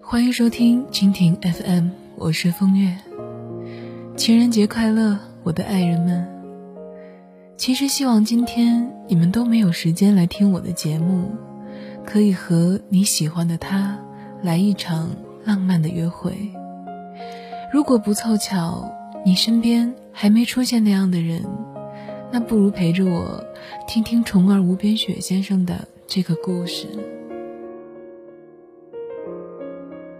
欢迎收听蜻蜓 FM，我是风月。情人节快乐，我的爱人们！其实希望今天你们都没有时间来听我的节目，可以和你喜欢的他来一场浪漫的约会。如果不凑巧，你身边还没出现那样的人，那不如陪着我听听虫儿无边雪先生的这个故事。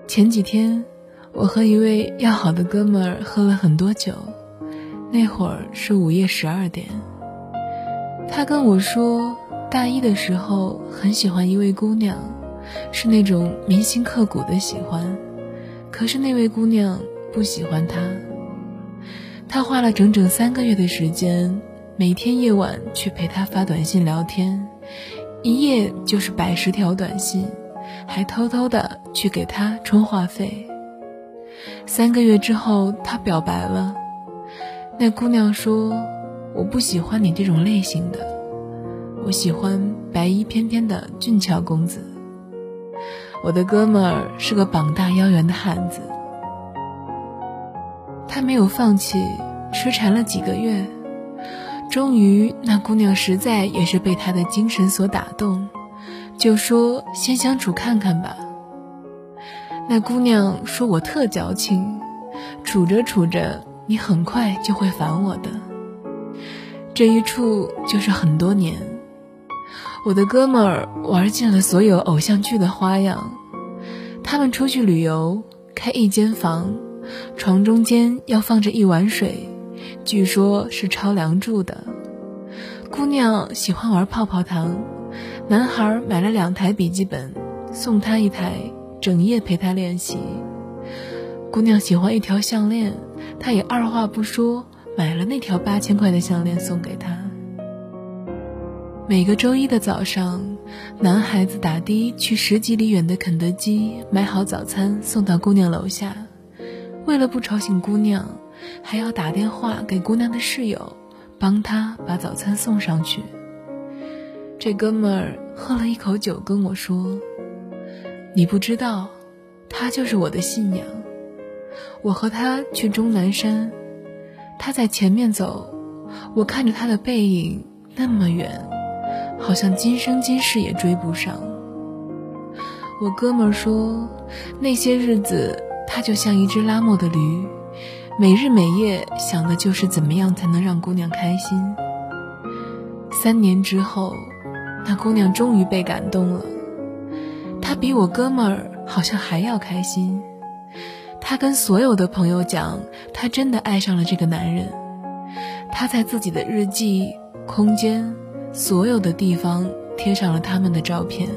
前几天，我和一位要好的哥们儿喝了很多酒，那会儿是午夜十二点。他跟我说，大一的时候很喜欢一位姑娘，是那种铭心刻骨的喜欢。可是那位姑娘不喜欢他，他花了整整三个月的时间，每天夜晚去陪他发短信聊天，一夜就是百十条短信。还偷偷的去给他充话费。三个月之后，他表白了。那姑娘说：“我不喜欢你这种类型的，我喜欢白衣翩翩的俊俏公子。”我的哥们儿是个膀大腰圆的汉子，他没有放弃，痴缠了几个月，终于那姑娘实在也是被他的精神所打动。就说先相处看看吧。那姑娘说我特矫情，处着处着，你很快就会烦我的。这一处就是很多年。我的哥们儿玩尽了所有偶像剧的花样，他们出去旅游，开一间房，床中间要放着一碗水，据说是超梁祝的。姑娘喜欢玩泡泡糖。男孩买了两台笔记本，送她一台，整夜陪她练习。姑娘喜欢一条项链，他也二话不说买了那条八千块的项链送给她。每个周一的早上，男孩子打的去十几里远的肯德基买好早餐送到姑娘楼下，为了不吵醒姑娘，还要打电话给姑娘的室友，帮她把早餐送上去。这哥们儿喝了一口酒，跟我说：“你不知道，他就是我的信仰。我和他去终南山，他在前面走，我看着他的背影那么远，好像今生今世也追不上。”我哥们儿说：“那些日子，他就像一只拉磨的驴，每日每夜想的就是怎么样才能让姑娘开心。”三年之后。那姑娘终于被感动了，她比我哥们儿好像还要开心。她跟所有的朋友讲，她真的爱上了这个男人。她在自己的日记、空间、所有的地方贴上了他们的照片。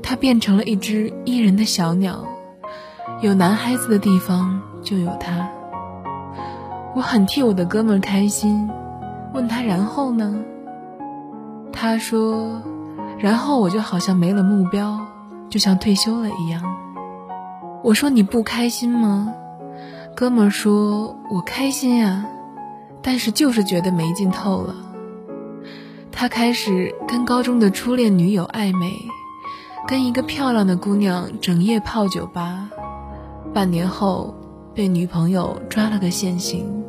她变成了一只依人的小鸟，有男孩子的地方就有他。我很替我的哥们开心，问他然后呢？他说：“然后我就好像没了目标，就像退休了一样。”我说：“你不开心吗？”哥们说：“我开心呀，但是就是觉得没劲透了。”他开始跟高中的初恋女友暧昧，跟一个漂亮的姑娘整夜泡酒吧，半年后被女朋友抓了个现行。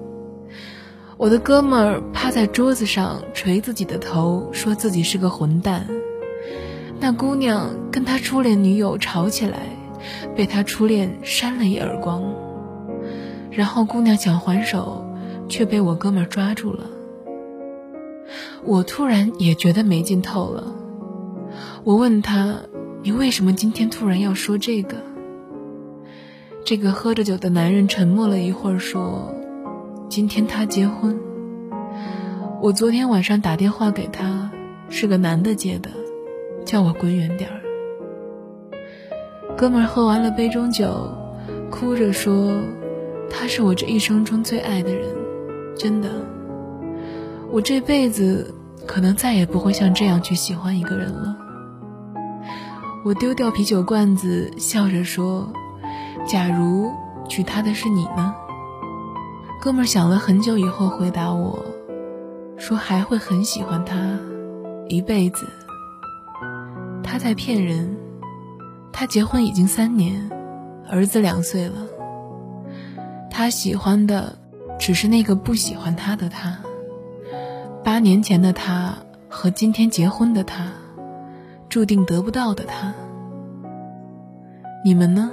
我的哥们儿趴在桌子上捶自己的头，说自己是个混蛋。那姑娘跟他初恋女友吵起来，被他初恋扇了一耳光。然后姑娘想还手，却被我哥们儿抓住了。我突然也觉得没劲透了。我问他：“你为什么今天突然要说这个？”这个喝着酒的男人沉默了一会儿，说。今天他结婚，我昨天晚上打电话给他，是个男的接的，叫我滚远点儿。哥们儿喝完了杯中酒，哭着说：“他是我这一生中最爱的人，真的，我这辈子可能再也不会像这样去喜欢一个人了。”我丢掉啤酒罐子，笑着说：“假如娶她的是你呢？”哥们想了很久以后回答我，说还会很喜欢她，一辈子。他在骗人。他结婚已经三年，儿子两岁了。他喜欢的只是那个不喜欢他的他。八年前的他和今天结婚的他，注定得不到的他。你们呢？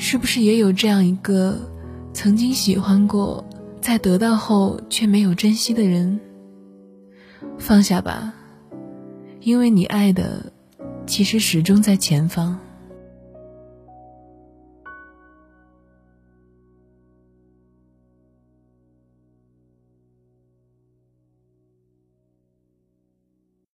是不是也有这样一个曾经喜欢过，在得到后却没有珍惜的人？放下吧，因为你爱的，其实始终在前方。